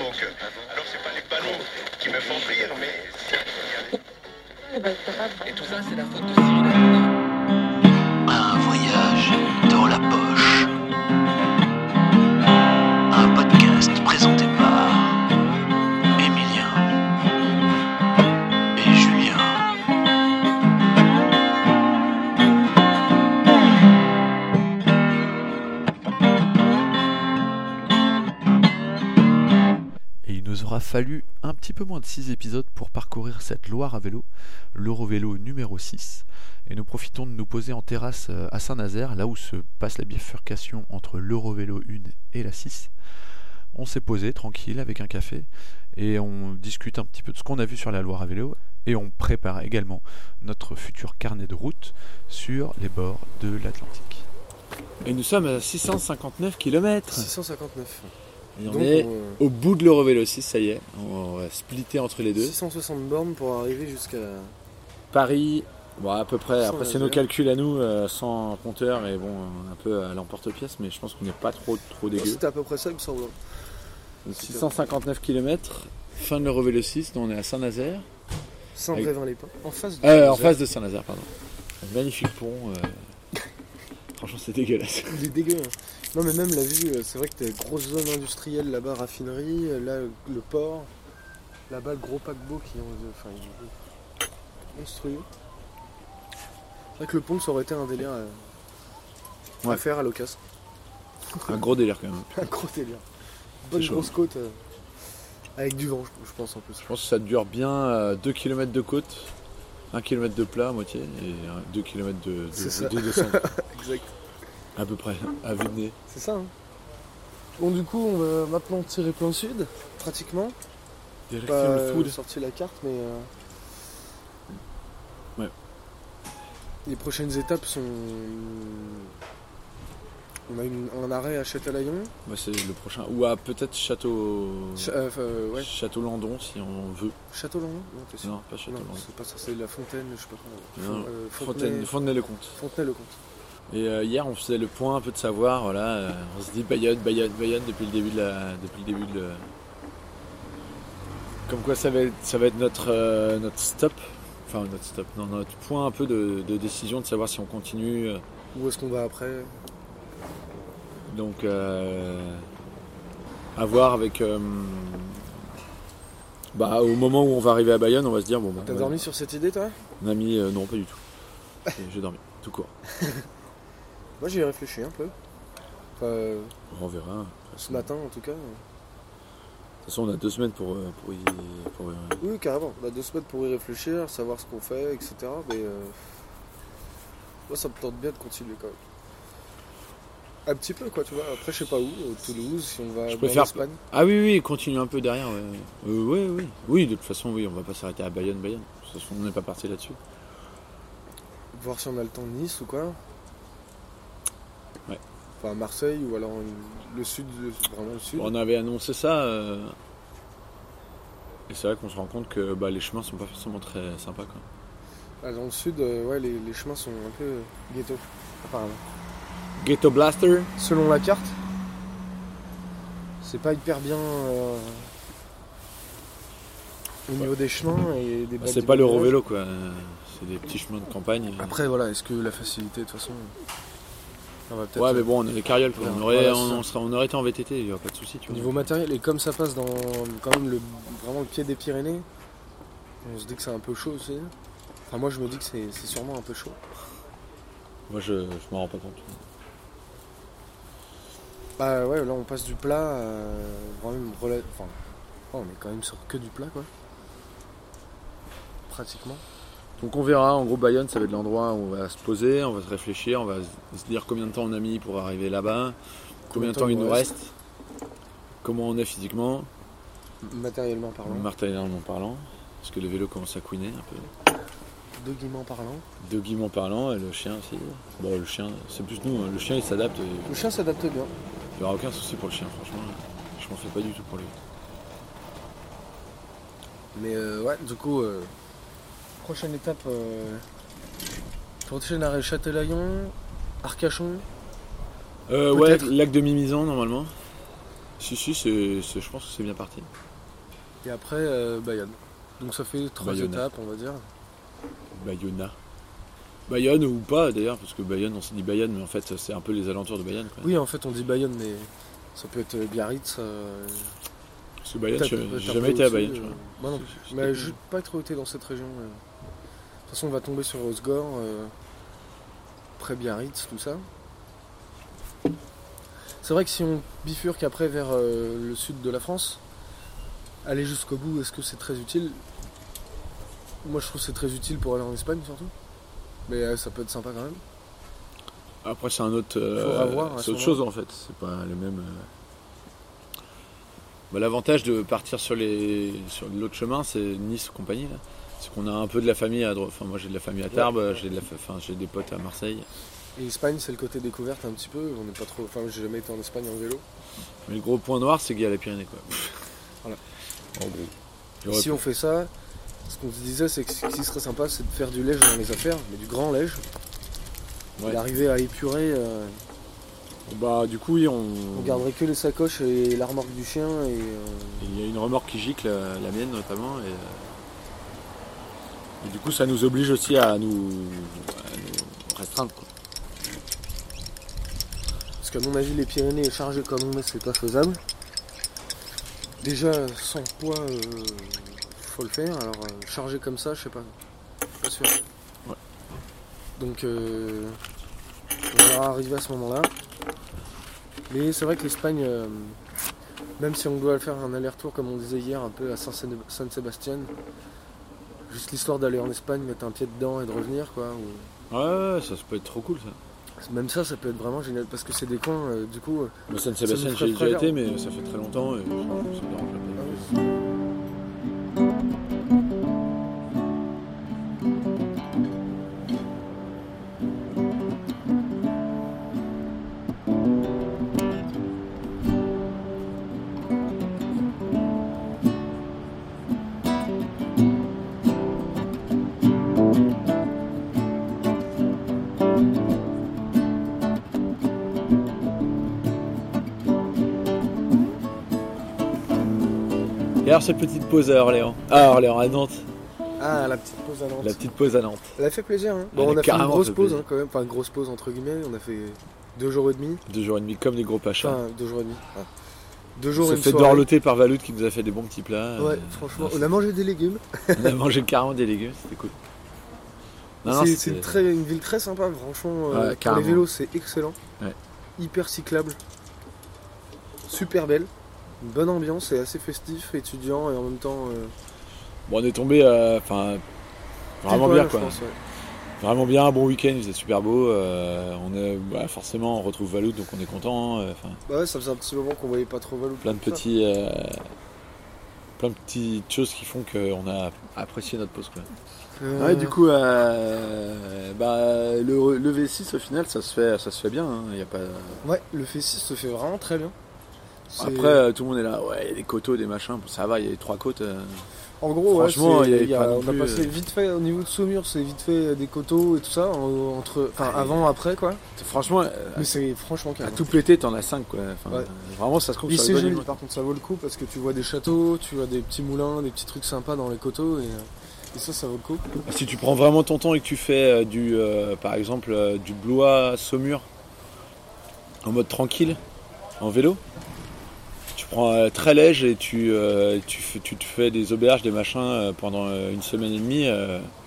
Alors, c'est pas les panneaux qui me font rire, mais. Et tout ça, c'est la faute de Cyril vélo, l'Eurovélo numéro 6. Et nous profitons de nous poser en terrasse euh, à Saint-Nazaire, là où se passe la bifurcation entre l'Eurovélo 1 et la 6. On s'est posé tranquille avec un café et on discute un petit peu de ce qu'on a vu sur la Loire à vélo et on prépare également notre futur carnet de route sur les bords de l'Atlantique. Et nous sommes à 659 km 659. Et on Donc, est on- au bout de l'Eurovélo 6, ça y est, on va splitter entre les deux. 660 bornes pour arriver jusqu'à. Paris, bon, à peu près, après c'est nos calculs à nous, euh, sans compteur et bon, un peu à l'emporte-pièce, mais je pense qu'on n'est pas trop trop dégueu. C'était à peu près ça, il me semble. Donc, 659 km, fin de l'Eurovélo 6, dont on est à Saint-Nazaire, Saint-Brévin-les-Pins. En face de. Euh, en face de Saint-Nazaire, pardon. Un magnifique pont, euh, franchement c'est dégueulasse. Il est dégueu. hein. Non, mais même la vue, euh, c'est vrai que t'as une grosse zone industrielle là-bas, raffinerie, euh, là le port, là-bas le gros paquebot qui est en- enfin, monstrueux. C'est vrai que le pont ça aurait été un délire à, à faire à l'occasion. Un gros délire quand même. Un gros délire. Bonne grosse côte euh, avec du vent, je- je pense en plus. Je pense que ça dure bien 2 km de côte, 1 km de plat à moitié, et 2 km de, de, ça. de descente, Exact. à peu près, à vue de nez. C'est ça. hein. Bon, du coup, on va maintenant tirer plein sud, pratiquement. Direction le euh, food. sorti la carte, mais. euh, Ouais. Les prochaines étapes sont. On a une- un arrêt à Châtelaillon. Ouais, c'est le prochain. Ou à peut-être Château. Ch- euh, ouais. Château Landon si on veut. Château-Landon? Non, t'es sûr Non, pas Château Non, Landon. c'est pas ça, c'est la Fontaine, je sais pas quoi. Non, euh, Fontaine, Fontenay, Fontenay-le-Comte. Fontenay-le-Comte. Et euh, hier, on faisait le point un peu de savoir. Voilà, euh, on se dit Bayonne, Bayonne, Bayonne depuis le début de la, depuis le début de. Comme quoi, ça va être, ça va être notre, euh, notre stop. Enfin, notre stop. Non, notre point un peu de, de décision de savoir si on continue. euh, Où est-ce qu'on va après? Donc, euh, à voir avec. euh, bah, au moment où on va arriver à Bayonne, on va se dire bon, bah, T'as ouais, dormi sur cette idée, toi? On a mis. euh, non, pas du tout. J'ai dormi, tout court. Moi, j'y ai réfléchi un peu. Enfin, On verra. ce matin, en tout cas. De toute façon, on a deux semaines pour, pour y. pour, Oui, carrément. On a deux semaines pour y réfléchir, savoir ce qu'on fait, etc. Mais euh, moi, ça me tente bien de continuer quand même. Un petit peu, quoi, tu vois. Après, je sais pas où, Toulouse, si on va Je préfère- l'Espagne. Ah oui, oui, continue un peu derrière. Ouais. Euh, ouais, oui. Oui, de toute façon, oui, on va pas s'arrêter à Bayonne, Bayonne. De toute façon, on n'est pas parti là-dessus. Voir si on a le temps de Nice ou quoi. Ouais. Enfin, Marseille ou alors le sud, vraiment le sud. On avait annoncé ça. euh, Et c'est vrai qu'on se rend compte que bah, les chemins sont pas forcément très sympas. Quoi. Ah, dans le sud, euh, ouais, les, les chemins sont un peu ghetto, apparemment. Ghetto Blaster Selon la carte, c'est pas hyper bien euh, au niveau des chemins et des C'est pas l'Eurovélo, quoi. C'est des petits chemins de campagne. Après, voilà, est-ce que la facilité, de toute façon. On va peut-être. Ouais, mais bon, on a les carrioles. quoi. On, aurait, voilà, on, c'est on serait- on aurait été en VTT, il n'y a pas de souci. Tu Au vois. niveau matériel, et comme ça passe dans quand même le, vraiment le pied des Pyrénées, on se dit que c'est un peu chaud aussi. Enfin, moi je me dis que c'est c'est sûrement un peu chaud. Moi, je, je m'en rends pas compte. Bah ouais, là on passe du plat rela- Enfin, oh, on est quand même sur que du plat quoi. Pratiquement. Donc on verra, en gros Bayonne ça va être l'endroit où on va se poser, on va se réfléchir, on va se dire combien de temps on a mis pour arriver là-bas, combien de temps il nous reste, comment on est physiquement, Matériellement parlant, matériellement parlant, parce que le vélo commence à couiner un peu. dogiment parlant. De guillemets parlant, et le chien aussi. Bon le chien, c'est plus nous, hein. le chien il s'adapte, et Le chien s'adapte bien. Il n'y aura aucun souci pour le chien franchement. Je m'en fais pas du tout pour lui. Mais euh, ouais, du coup, euh, prochaine étape, euh, prochaine arrêt Châtelaillon, Arcachon. Euh, ouais, lac de Mimizan normalement. Si, si, c'est, c'est- je pense que c'est bien parti. Et après, euh, Bayonne. Donc ça fait trois Bayonne. étapes, on va dire. Bayonna. Bayonne ou pas d'ailleurs, parce que Bayonne, on s'est dit Bayonne, mais en fait, c'est un peu les alentours de Bayonne. Quoi. Oui, en fait, on dit Bayonne, mais ça peut être Biarritz. euh, Parce que Bayonne, j'ai jamais été à Bayonne, euh. Moi non Je- plus. Mais je- j'ai pas trop été dans cette région. euh. De toute façon, on va tomber sur Osgore, euh, près Biarritz, tout ça. C'est vrai que si on bifurque après vers euh, le sud de la France, aller jusqu'au bout, est-ce que c'est très utile? Moi, je trouve que c'est très utile pour aller en Espagne, surtout. Mais euh, ça peut être sympa quand même. Après, c'est un autre. euh, c'est ce autre chose en fait. C'est pas le même. euh. Bah, L'avantage de partir sur les sur l'autre chemin, c'est Nice compagnie là. C'est qu'on a un peu de la famille à droite. Enfin, moi j'ai de la famille à Tarbes, j'ai de la fa- enfin, j'ai des potes à Marseille. Et Espagne, c'est le côté découverte un petit peu. On n'est pas trop. Enfin, j'ai jamais été en Espagne en vélo. Mais le gros point noir, c'est qu'il y a la Pyrénées quoi. Voilà. En gros. Si on fait ça, ce qu'on se disait, c'est que ce qui serait sympa, c'est de faire du lège dans les affaires, mais du grand lège. Ouais. D'arriver à épurer. euh, Bah du coup oui, on. on garderait que les sacoches et la remorque du chien. Et, euh, Il y a une remorque qui gicle, la, la mienne notamment, et, euh, et du coup ça nous oblige aussi à nous, à nous restreindre. quoi. parce qu'à mon avis, les Pyrénées chargées comme on est, c'est pas faisable. Déjà, sans poids, euh, faut le faire. Alors, euh, chargé comme ça, je sais pas. Pas sûr. Ouais. Donc, euh, on verra arriver à ce moment-là. Mais c'est vrai que l'Espagne, euh, même si on doit faire un aller-retour, comme on disait hier, un peu à San San Sébastien, juste l'histoire d'aller en Espagne, mettre un pied dedans et de revenir, quoi. ou- Ouais, ça, ça peut être trop cool ça. Même ça, ça peut être vraiment génial parce que c'est des coins, euh, du coup. Moi, San Ça Sébastien, nous ferait j'ai déjà été, mais ça fait très longtemps et ça me dérange alors cette petite pause à Orléans Ah Orléans, à Nantes. Ah, la petite pause à Nantes. La petite pause à Nantes. Elle a fait plaisir, hein. Bon, on a fait une grosse pause, hein, quand même. Enfin, une grosse pause entre guillemets. On a fait deux jours et demi. Deux jours et demi comme des gros pachas. Enfin, deux jours et demi. ouais. Deux on jours et s'est fait soirée. dorloter par Valout qui nous a fait des bons petits plats. Ouais, Euh, franchement, ah, on a mangé des légumes. on a mangé carrément des légumes, c'était cool. C'est une, ville très sympa, franchement. euh, Ouais, pour carrément. les vélos, c'est excellent. Ouais. Hyper cyclable. Super belle. Une bonne ambiance et assez festif, étudiant et en même temps. euh, Bon, on est tombé, euh, enfin, vraiment bien quoi. ouais. Vraiment bien, un bon week-end, il faisait super beau. euh, on est, bah, forcément, on retrouve Valout, donc on est content. Enfin, Bah ouais, ça faisait un petit moment qu'on voyait pas trop Valou. plein de petits, euh, plein de petites choses qui font qu'on a apprécié notre pause. Quoi. Euh, Ouais, du coup, euh, bah, le, le V6 au final, ça se fait, ça se fait bien. hein, y a pas... Ouais, le F6 se fait vraiment très bien. Après, euh, tout le monde est là, ouais, il y a des coteaux, des machins, ça va, il y a les trois côtes. euh, En gros, ouais, Franchement, c'est- il y avait il y a- pas non on a plus, passé euh, vite fait au niveau de Saumur, c'est vite fait des coteaux et tout ça, en- entre, enfin Ah, avant, après quoi. franchement, euh, Mais c'est franchement à calme. tout péter, t'en as 5 quoi. Enfin, Ouais. Vraiment, ça se trouve sur c'est joli, par contre, ça vaut le coup parce que tu vois des châteaux, tu vois des petits moulins, des petits trucs sympas dans les coteaux et, euh, et ça, ça vaut le coup. Si tu prends vraiment ton temps et que tu fais euh, du, euh, par exemple, euh, du Blois Saumur en mode tranquille, en vélo, prends euh, très léger et tu, euh, tu, fais- tu te fais des auberges, des machins euh, pendant une semaine et demie,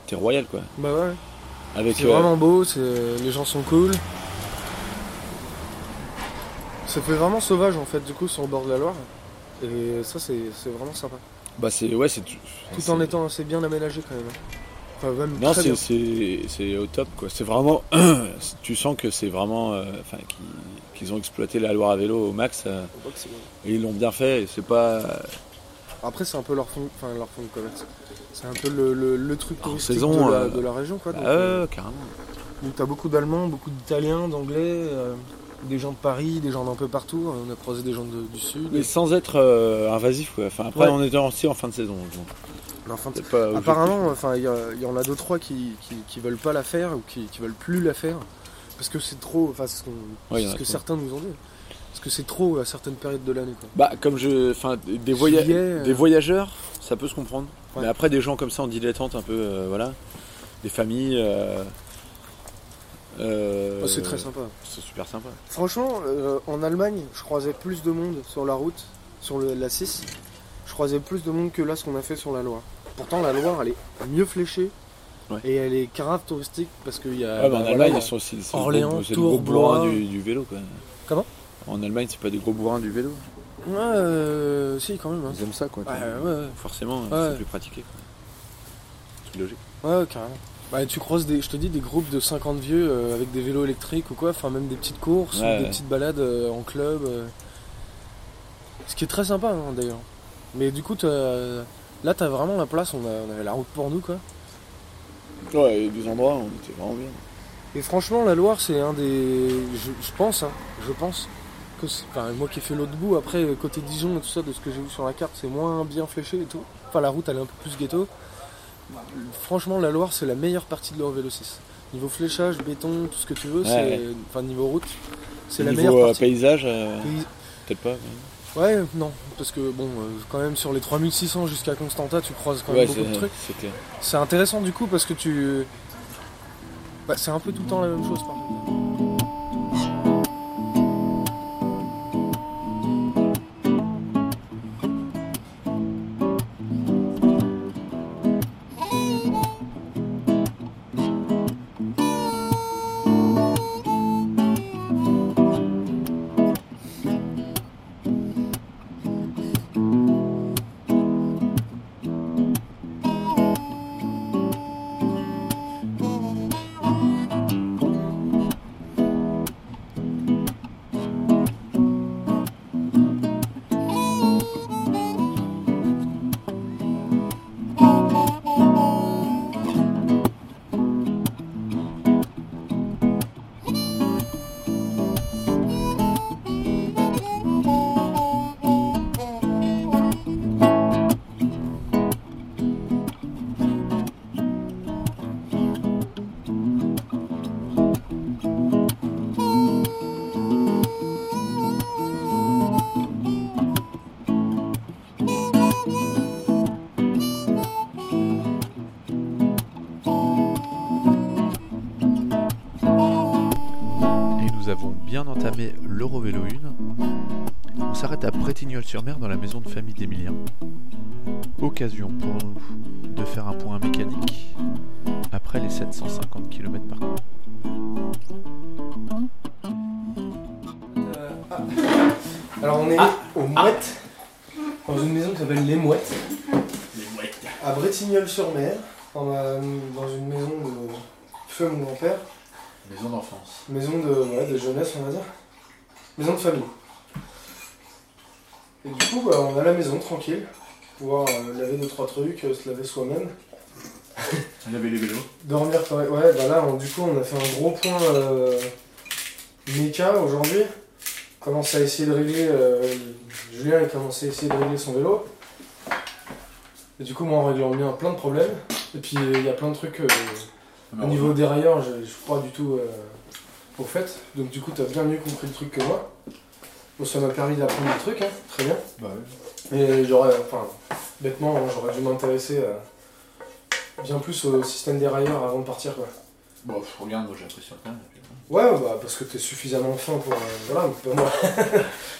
t'es royal quoi. Bah ouais, Avec, c'est vraiment beau, c'est- les gens sont cool. Ça fait vraiment sauvage en fait, du coup, sur le bord de la Loire. Et ça, c'est c'est vraiment sympa. bah c'est ouais, c'est Tout en étant assez bien aménagé quand même. Enfin, même Non, c'est- c'est c'est au top quoi. C'est vraiment, tu sens que c'est vraiment, enfin, qu'ils ont exploité la Loire à vélo au max euh, et ils l'ont bien fait. C'est pas Après, c'est un peu leur fond, enfin, leur fond de commerce. C'est un peu le, le- le truc touristique saison, de, la, euh, de la région. Quoi, donc, euh, ouais, carrément. donc t'as beaucoup d'Allemands, beaucoup d'Italiens, d'Anglais, euh, des gens de Paris, des gens d'un peu partout. On a croisé des gens de- du Sud. Mais sans être euh, invasif quoi. Enfin après Ouais. on était aussi en fin de saison. pas apparemment, enfin, il y, en a deux trois qui, qui, qui veulent pas la faire ou qui, qui veulent plus la faire parce que c'est trop. Enfin, c'est ce, Ouais, que trop. certains nous ont dit. Parce que c'est trop à certaines périodes de l'année. quoi. Bah, comme je. Enfin, des, voya- Juillet, euh, des voyageurs, ça peut se comprendre. Ouais. Mais après, des gens comme ça en dilettante, un peu. euh, voilà. Des familles. euh, euh, Oh, c'est très sympa. C'est super sympa. Franchement, euh, en Allemagne, je croisais plus de monde sur la route, sur le- la 6. Je croisais plus de monde que là, ce qu'on a fait sur la Loire. Pourtant, la Loire, elle est mieux fléchée. Ouais. Et elle est grave touristique parce qu'il y a. Ah, bah, en voilà, Allemagne, il y a- ils sont aussi. c'est le Orléans, gros- c'est le Tours, gros bourrin du, du vélo, quoi. Comment? En Allemagne, c'est pas des gros bourrins du vélo. Ouais, euh, si, quand même. hein. Ils aiment ça, quoi. Ouais, ouais, ouais. Forcément, Ouais. c'est plus pratiqué. C'est logique. Ouais, ouais, carrément. Bah, tu croises des, je te dis, des groupes de 50 vieux euh, avec des vélos électriques ou quoi, enfin même des petites courses, Ouais, ou des ouais. petites balades euh, en club. euh. Ce qui est très sympa hein, d'ailleurs. Mais du coup, là t'as vraiment la place, on, a- on avait la route pour nous quoi. Ouais, il y a des endroits, on était vraiment bien. Et franchement, la Loire, c'est un des. Je, je pense, hein, je pense. Que c'est- enfin, moi qui ai fait l'autre bout, après, côté Dijon et tout ça, de ce que j'ai vu sur la carte, c'est moins bien fléché et tout. Enfin, la route, elle est un peu plus ghetto. Franchement, la Loire, c'est la meilleure partie de l'Eurovélo 6. Niveau fléchage, béton, tout ce que tu veux, c'est. ouais. Enfin, niveau route, c'est la Niveau meilleure euh, partie. paysage, euh, Pays- peut-être pas. mais- Ouais, non, parce que bon, euh, quand même, sur les 3600 jusqu'à Constanta, tu croises quand même Ouais, beaucoup de trucs. C'est intéressant du coup parce que tu. Bah, c'est un peu tout le temps la même chose par contre. Bien entamé l'Eurovélo 1. On s'arrête à Bretignolles-sur-Mer dans la maison de famille d'Emilien. Occasion pour nous de faire un point mécanique après les 750 km par contre. Euh, ah. Alors on est aux Mouettes, dans une maison qui s'appelle Les Mouettes, à Bretignolles-sur-Mer, dans, dans une maison de feu mon grand-père, Maison d'enfance. maison de, ouais, de jeunesse on va dire, maison de famille. Et du coup bah, on a la maison tranquille, pouvoir euh, laver deux trois trucs, euh, se laver soi-même, avait les vélos. dormir pareil. Ouais bah là on- du coup on a fait un gros point euh, méca aujourd'hui. On commence à essayer de régler. euh, Julien il commence à essayer de régler son vélo. Et du coup moi en réglant le mien plein de problèmes. Et puis il y a plein de trucs euh, au niveau dérailleur, je, je suis pas du tout euh, au fait. Donc du coup t'as bien mieux compris le truc que moi. Bon ça m'a permis d'apprendre des trucs, hein, très bien. Bah ouais. Et j'aurais, enfin, bêtement, hein, j'aurais dû m'intéresser euh, bien plus au système dérailleur avant de partir, quoi. Bon, regarde, moi j'ai appris sur le. Ouais, bah, parce que t'es suffisamment fin pour. euh, voilà, mais pas moi.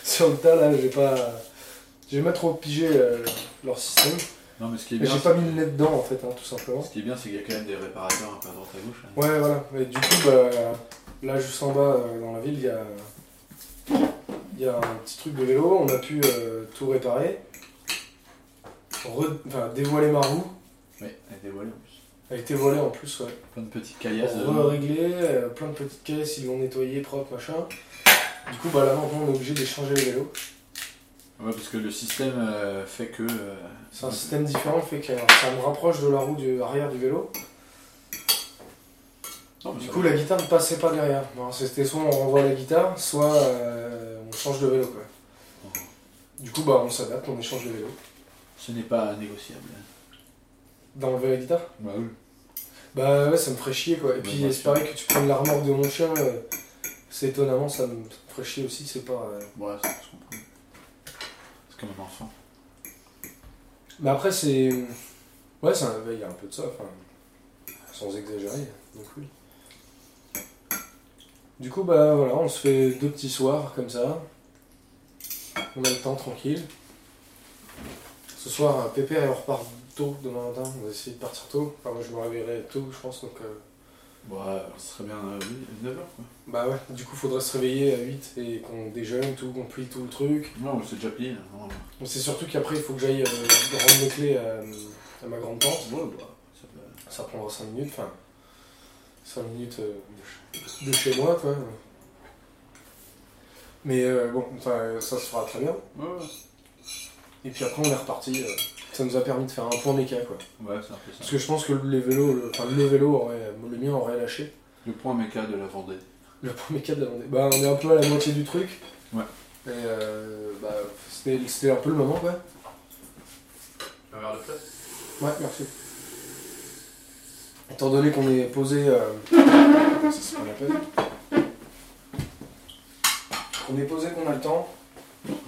Sur le tas, là, j'ai pas. J'ai pas trop pigé leur système. Non, mais ce qui est bien, j'ai pas mis le nez dedans, en fait, hein, tout simplement. ce qui est bien, c'est qu'il y a quand même des réparateurs un peu à droite à gauche. hein. Ouais, voilà. Et du coup, bah, là, juste en bas, euh, dans la ville, il y a. Il y a un petit truc de vélo, on a pu euh, tout réparer. Re- Enfin, dévoiler ma roue. Ouais, elle était voilée en plus. Elle était volée en plus, ouais. Plein de petites caillasses. Pour dedans. régler, euh, plein de petites caisses, ils l'ont nettoyé propre, machin. Du coup, bah là maintenant on est obligé d'échanger les vélos. Ouais, parce que le système euh, fait que. euh, C'est un système différent, fait que ça me rapproche de la roue du arrière du vélo. Non, Du coup, la guitare ne passait pas derrière. C'était soit on renvoie la guitare, soit euh, on change de vélo. Quoi. Du coup, bah on s'adapte, on échange de vélo. Ce n'est pas négociable. D'enlever la guitare? Bah oui. Bah ouais, ça me ferait chier quoi. Et Ouais, puis c'est pareil que tu prennes la remorque de mon chien, C'est étonnamment, ça me ferait chier aussi, c'est pas. Ouais, ça, je comprends. Enfant. Mais après, c'est. Ouais, c'est un- il y a un peu de ça, enfin. Sans exagérer, donc oui. Du coup, bah voilà, on se fait deux petits soirs comme ça. On a le temps tranquille. Ce soir, euh, Pépère on repart tôt demain matin. On va essayer de partir tôt. Enfin, moi je me réveillerai tôt, je pense, donc. euh, Ouais, ce serait bien 9h quoi. Bah ouais, du coup, faudrait se réveiller à 8 et qu'on déjeune, tout, qu'on plie tout le truc. Non, c'est déjà plié. Bon, c'est surtout qu'après, il faut que j'aille euh, rendre les clés à, à ma grande tante. Ouais, bah, ça peut- Ça prendra 5 minutes, enfin 5 minutes euh, de ch- de chez moi quoi. Mais euh, bon, ça se fera très bien. Ouais, ouais. Et puis après on est reparti. Ça nous a permis de faire un point méca quoi. Ouais, c'est un peu Parce ça. que je pense que les vélos, le, enfin le vélo aurait, le mien aurait lâché. Le point méca de la Vendée. Le point méca de la Vendée. Bah on est un peu à la moitié du truc. Ouais. Et euh, bah c'était c'était un peu le moment quoi. Un verre de place Ouais, merci. Étant donné qu'on est posé. euh, Ça, c'est pas la peine. Qu'on est posé, qu'on a le temps.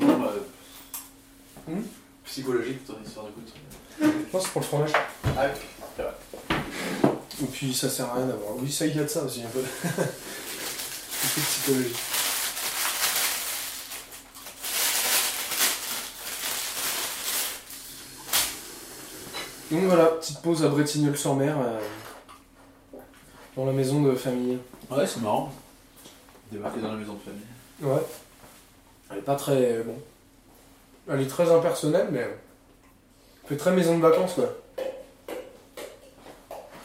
Non, bah, Hmm? Psychologique, ton histoire de coup. Non, c'est pour le fromage. Ah, c'est vrai. Et puis ça sert à rien d'avoir. Oui, ça, il y a de ça aussi un peu. un peu de psychologie. Donc voilà, petite pause à Bretignolles-sur-Mer, euh, dans la maison de famille. Ouais, c'est marrant. Débarquer dans la maison de famille. Ouais. Elle est pas très. Bon. Elle est très impersonnelle, mais. Elle fait très maison de vacances, quoi.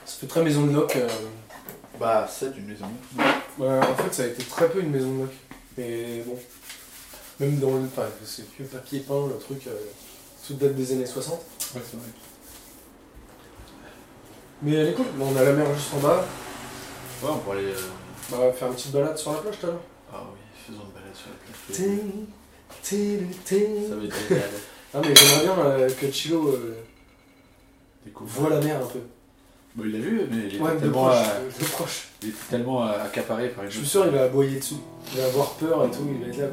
Ça fait très maison de loc. euh. Bah, c'est une maison. Ouais, en fait, ça a été très peu une maison de loc. Mais bon. Même dans le. Enfin, c'est vieux papier peint, le truc. Euh, tout date des années 60. Ouais, c'est vrai. Mais elle est cool. Bon, on a la mer juste en bas. Ouais, on pourrait aller. euh, Bah, faire une petite balade sur la plage tout à l'heure. Ah oui, faisons une balade sur la plage. Ting. Ça va être génial. Ah, mais j'aimerais bien euh, que Chilo euh, voit la mer un peu. Bon, il l'a vu, mais il Ouais, de tellement, proche. euh, proche. il était tellement accaparé par une Je suis sûr il va aboyer dessus. Il va avoir peur et tout, il va être là.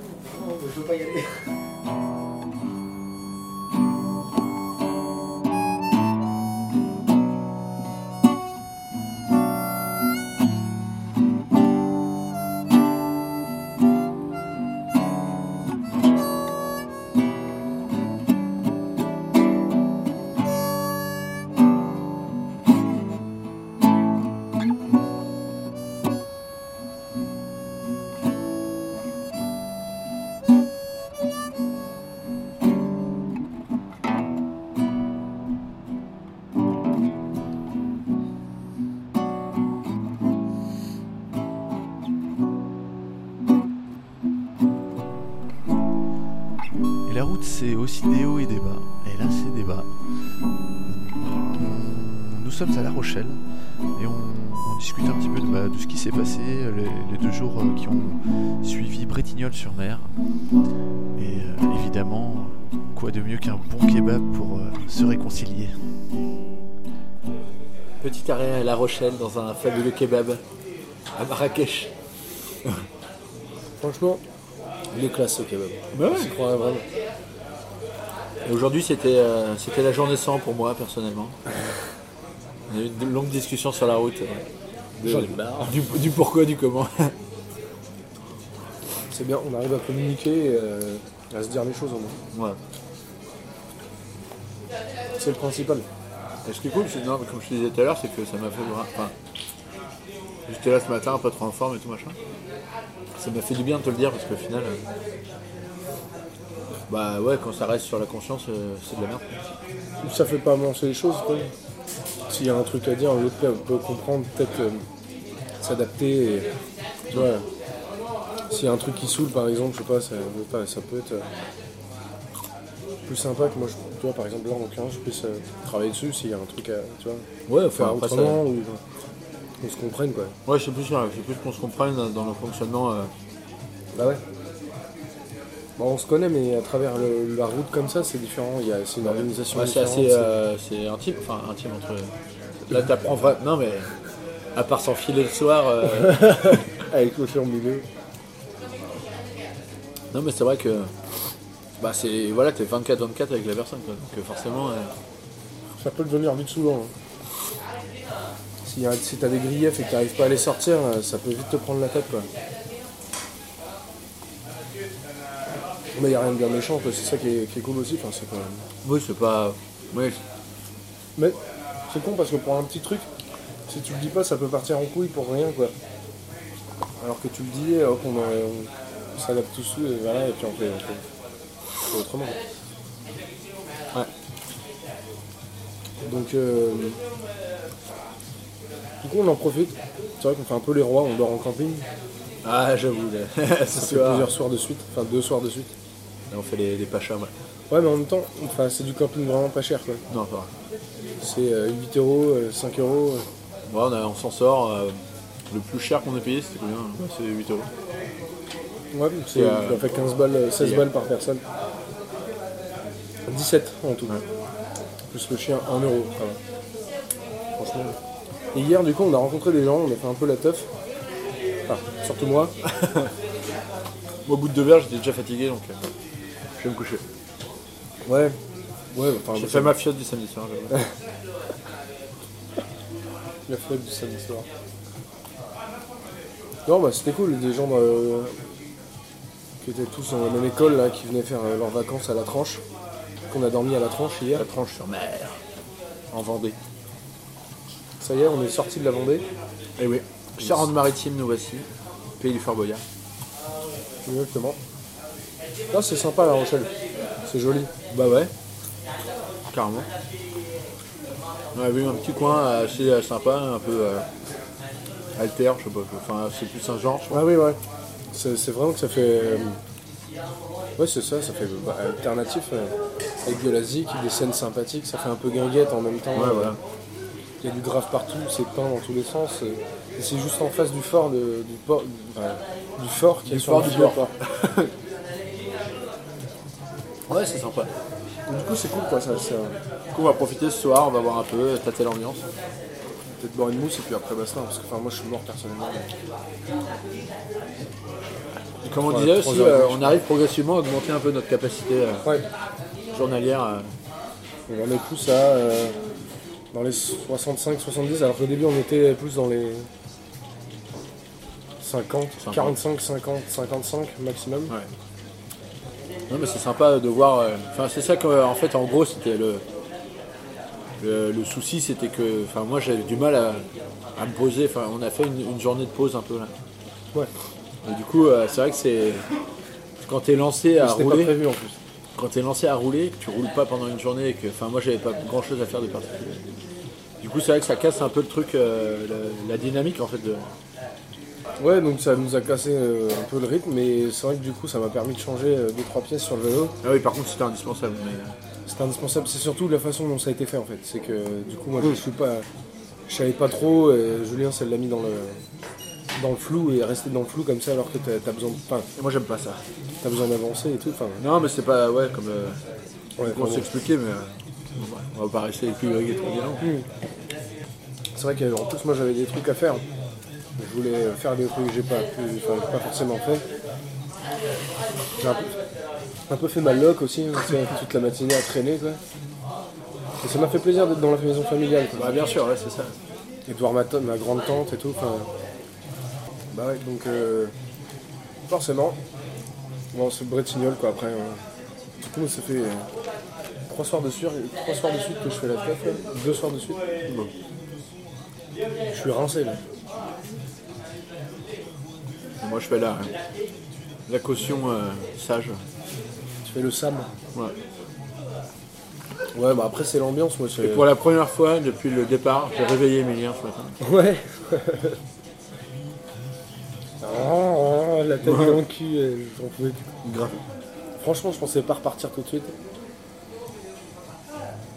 Oh, je veux pas y aller. C'est aussi des hauts et des bas. Et là, c'est des bas. Nous sommes à La Rochelle et on, on discute un petit peu de, bah, de ce qui s'est passé les, les deux jours euh, qui ont suivi Bretignolles-sur-Mer. Et euh, évidemment, quoi de mieux qu'un bon kebab pour euh, se réconcilier? Petit arrêt à La Rochelle dans un fabuleux kebab à Marrakech. Franchement, il est classe ce kebab. Bah crois vraiment. Et aujourd'hui, c'était euh, c'était la journée sans pour moi, personnellement. On a eu une longue discussion sur la route. euh, de- J'en ai marre. du, du pourquoi, du comment. C'est bien, on arrive à communiquer et euh, à se dire les choses au moins. Ouais. C'est le principal. Et ce qui est cool, c'est, non, mais comme je te disais tout à l'heure, c'est que ça m'a fait. vra- Enfin, j'étais là ce matin, pas trop en forme et tout machin. Ça m'a fait du bien de te le dire parce qu'au final. euh, bah ouais, quand ça reste sur la conscience, euh, c'est de la merde. Ça fait pas avancer les choses, quoi. S'il y a un truc à dire, l'autre peut, comprendre, peut-être euh, s'adapter. Et, tu vois, s'il y a un truc qui saoule, par exemple, je sais pas, ça, pas, ça peut être euh, plus sympa que moi, je, vois, par exemple, là, en l'occurrence, je puisse travailler dessus s'il y a un truc à, tu vois, Ouais, enfin, ça. autrement ou qu'on se comprenne, quoi. Ouais, je sais plus, sûr, je sais plus qu'on se comprenne dans le fonctionnement. Bah ouais. Bon, on se connaît, mais à travers le- la route comme ça, c'est différent. Il y a, c'est une organisation Ouais, c'est assez euh, c'est intime, enfin intime entre. Là, t'apprends vraiment. Non, mais à part s'enfiler le soir, euh, Avec le au milieu. Non, mais c'est vrai que. Bah, c'est. Voilà, t'es 24-24 avec la personne, quoi. Donc, euh, forcément. euh, Ça peut devenir vite saoulant. hein. Si, si t'as des griefs et que t'arrives pas à les sortir, ça peut vite te prendre la tête quoi. Mais y a rien de bien méchant, c'est ça qui est, qui est cool aussi. Enfin, c'est même- Oui, c'est pas. Oui, Mais c'est con parce que pour un petit truc, si tu le dis pas, ça peut partir en couille pour rien quoi. Alors que tu le dis, hop, on, on- s'adapte tous et voilà, et puis on fait, on fait- on fait autrement. Ouais. Donc, euh, du coup, on en profite. C'est vrai qu'on fait un peu les rois, on dort en camping. Ah, j'avoue, là. Ce soir. plusieurs soirs de suite, enfin deux soirs de suite. Là, on fait les, les pachas, ouais. Ouais, mais en même temps, enfin, c'est du camping vraiment pas cher quoi. Non, pas vrai. C'est euh, 8 euros, euh, 5 euros. euh. Bon, on, a- on s'en sort. euh, le plus cher qu'on ait payé, c'était combien Ouais, C'est 8 euros. Ouais, c'est euh, ça fait 15 balles, euh, 16 et, euh, balles par personne. 17 en tout. Plus le chien, 1 euro. Franchement. Et hier, du coup, on a rencontré des gens, on a fait un peu la teuf. Enfin, surtout moi. Moi, au bout de deux verres, j'étais déjà fatigué, donc euh, je vais me coucher. Ouais. Ouais, enfin, J'ai fait ma fiotte du samedi soir. la fête du samedi soir. Non, bah c'était cool, des gens euh, qui étaient tous dans la même école, là, qui venaient faire euh, leurs vacances à la tranche. Qu'on a dormi à la tranche hier. La tranche sur mer. En Vendée. Ça y est, on est sorti de la Vendée. Eh oui. Charente-Maritime, nous voici. Pays du Fort Boyard. Exactement. Là, c'est sympa la Rochelle. C'est joli. Bah ouais. Carrément. On a vu un petit coin assez euh, sympa, un peu euh, alter, je sais pas. Enfin, c'est plus un genre, je crois. Ah oui, ouais. C'est vraiment que ça fait. euh, Ouais, c'est ça, ça fait bah, alternatif. euh, avec de la zik, des scènes sympathiques, ça fait un peu guinguette en même temps. Ouais, voilà. Il y a du grave partout, c'est peint dans tous les sens. Et c'est juste en face du fort, de- du, port, enfin, du fort qui Du est sur fort le du port. Ouais, c'est sympa. Du coup, c'est cool quoi. Ça, ça- Du coup, on va profiter ce soir, on va voir un peu, tâter l'ambiance. Peut-être boire une mousse et puis après basta. Parce que enfin, moi, je suis mort personnellement. Et comme on disait trois aussi, heures euh, on arrive progressivement à augmenter un peu notre capacité euh, Ouais. journalière. euh. On en est plus à. euh, dans les 65-70, alors qu'au début, on était plus dans les. 50, 50. 45, 50, 55 maximum. Ouais. Non mais c'est sympa de voir. euh, Enfin c'est ça que en fait en gros c'était le, le le souci c'était que enfin moi j'avais du mal à, à me poser. Enfin on a fait une, une journée de pause un peu là. Ouais. Et du coup euh, c'est vrai que c'est quand t'es lancé à pas rouler, prévu en plus. quand t'es lancé à rouler, que tu roules pas pendant une journée et que enfin moi j'avais pas grand chose à faire de particulier. Du coup c'est vrai que ça casse un peu le truc, euh, la, la dynamique en fait de. Ouais, donc ça nous a cassé euh, un peu le rythme, mais c'est vrai que du coup, ça m'a permis de changer 2-3 pièces sur le vélo. Ah oui par contre c'était indispensable mais. C'était indispensable, c'est surtout la façon dont ça a été fait en fait. C'est que du coup, moi je suis pas. Je savais pas trop, et Julien, ça l'a mis dans le, dans le flou et est resté dans le flou comme ça alors que t'as as besoin, de- enfin, Moi j'aime pas ça. t'as besoin d'avancer et tout. Non mais c'est pas ouais comme. euh, ouais, On mais euh, on va pas rester plus trop bien. C'est vrai qu'en plus, moi j'avais des trucs à faire. Je voulais faire des trucs que j'ai pas, pu- enfin, pas forcément fait. J'ai un peu, un peu fait ma loc aussi, hein, toute la matinée à traîner quoi. Et ça m'a fait plaisir d'être dans la maison familiale. quoi. Bah bien sûr, ouais, c'est ça. et de voir ma, grande tante et tout. enfin, Bah ouais, donc euh, forcément, bon, c'est Bretignolles quoi après. hein. Du coup, ça fait euh, trois soirs de suite, trois soirs de suite que je fais la teuf, là. deux soirs de suite. Bon. Je suis rincé là. Moi je fais la, la caution euh, sage. Tu fais le Sam. Ouais. Ouais, bah après c'est l'ambiance, moi. c'est- Et pour la première fois depuis le départ, j'ai réveillé Emilien ce matin. Ouais. Ah, la tête dans le cul, euh, j'en pouvais plus. Grave. Franchement, je pensais pas repartir tout de suite.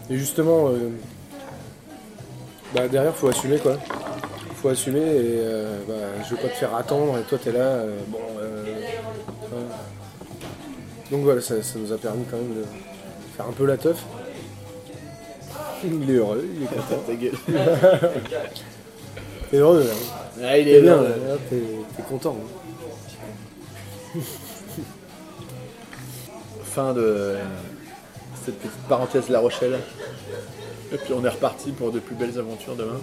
Et justement, euh, bah derrière, faut assumer quoi. Faut assumer et euh, bah, je vais pas te faire attendre et toi t'es là. euh, bon, euh. Donc voilà, ça, ça nous a permis quand même de faire un peu la teuf. Il est heureux, il est content. Ta gueule. T'es heureux là. Ah, il est bien, bien. là, t'es t'es content. hein. fin de cette petite parenthèse La Rochelle. Et puis on est reparti pour de plus belles aventures demain.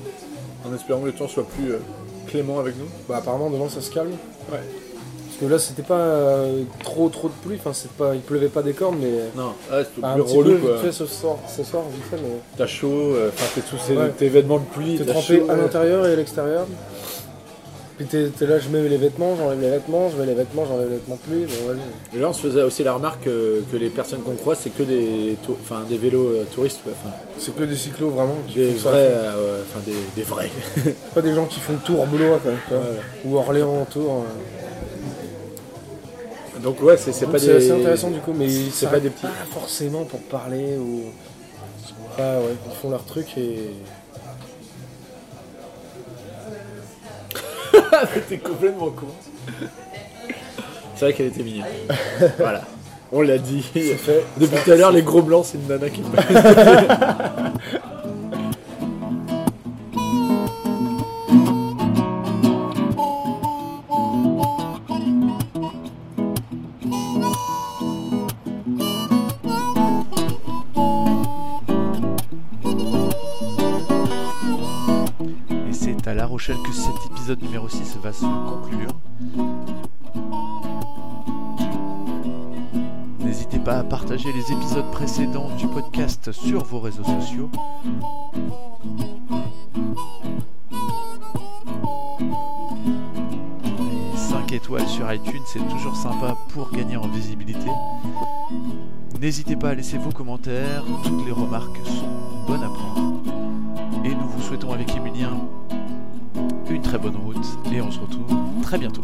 En espérant que le temps soit plus euh, clément avec nous. Bah apparemment demain ça se calme. Ouais. Parce que là c'était pas euh, trop trop de pluie, enfin c'est pas. il pleuvait pas des cornes mais. Non, ouais, c'est Un plus petit peu relou vite quoi. fait ce soir, ce soir vite fait mais. T'as chaud, euh, enfin t'es tous ces Ouais. tes vêtements de pluie, T'es t'as trempé chaud. à ouais. l'intérieur et à l'extérieur. Puis t'es là, je mets les vêtements, j'enlève les vêtements, je mets les vêtements, j'enlève les vêtements vas-y. Et là on se faisait aussi la remarque que, que les personnes qu'on croise c'est que des, enfin, des vélos euh, touristes, C'est que des cyclos vraiment qui des font ça. vrais, euh, ouais, enfin des, des vrais. Pas des gens qui font Tours Blois. Ou Orléans Tours. euh. Donc ouais, c'est c'est pas C'est des. assez intéressant du coup, mais c'est pas des petits. forcément pour parler ou. Ah ouais, ils font leur truc et. T'es complètement con. C'est vrai qu'elle était mignonne. voilà. On l'a dit. fait. Depuis tout à l'heure, les gros blancs, c'est une nana qui me va se conclure. N'hésitez pas à partager les épisodes précédents du podcast sur vos réseaux sociaux. Les 5 étoiles sur iTunes, c'est toujours sympa pour gagner en visibilité. N'hésitez pas à laisser vos commentaires, toutes les remarques sont bonnes à très bientôt.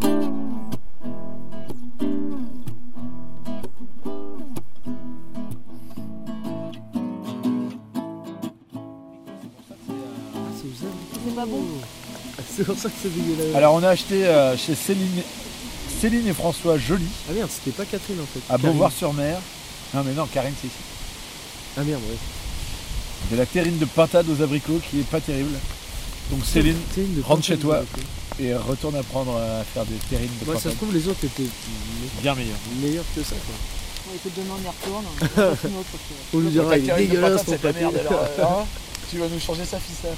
C'est pas bon. C'est pour ça que c'est dégueulasse. Alors on a acheté euh, chez Céline, Céline et François Joly Ah merde, c'était pas Catherine en fait. à Karine. Beauvoir-sur-Mer. Non mais non, Karine c'est ici. Ah merde, ouais. De la terrine de pintade aux abricots qui est pas terrible. Donc Céline de rentre chez toi. Et retourne apprendre à faire des terrines de Ouais, ça se trouve, les autres étaient Bien meilleur. meilleurs que ça quoi. Bon, écoute, demain on y retourne. On lui dira, il est dégueulasse ton alors. hein tu vas nous changer sa ficelle.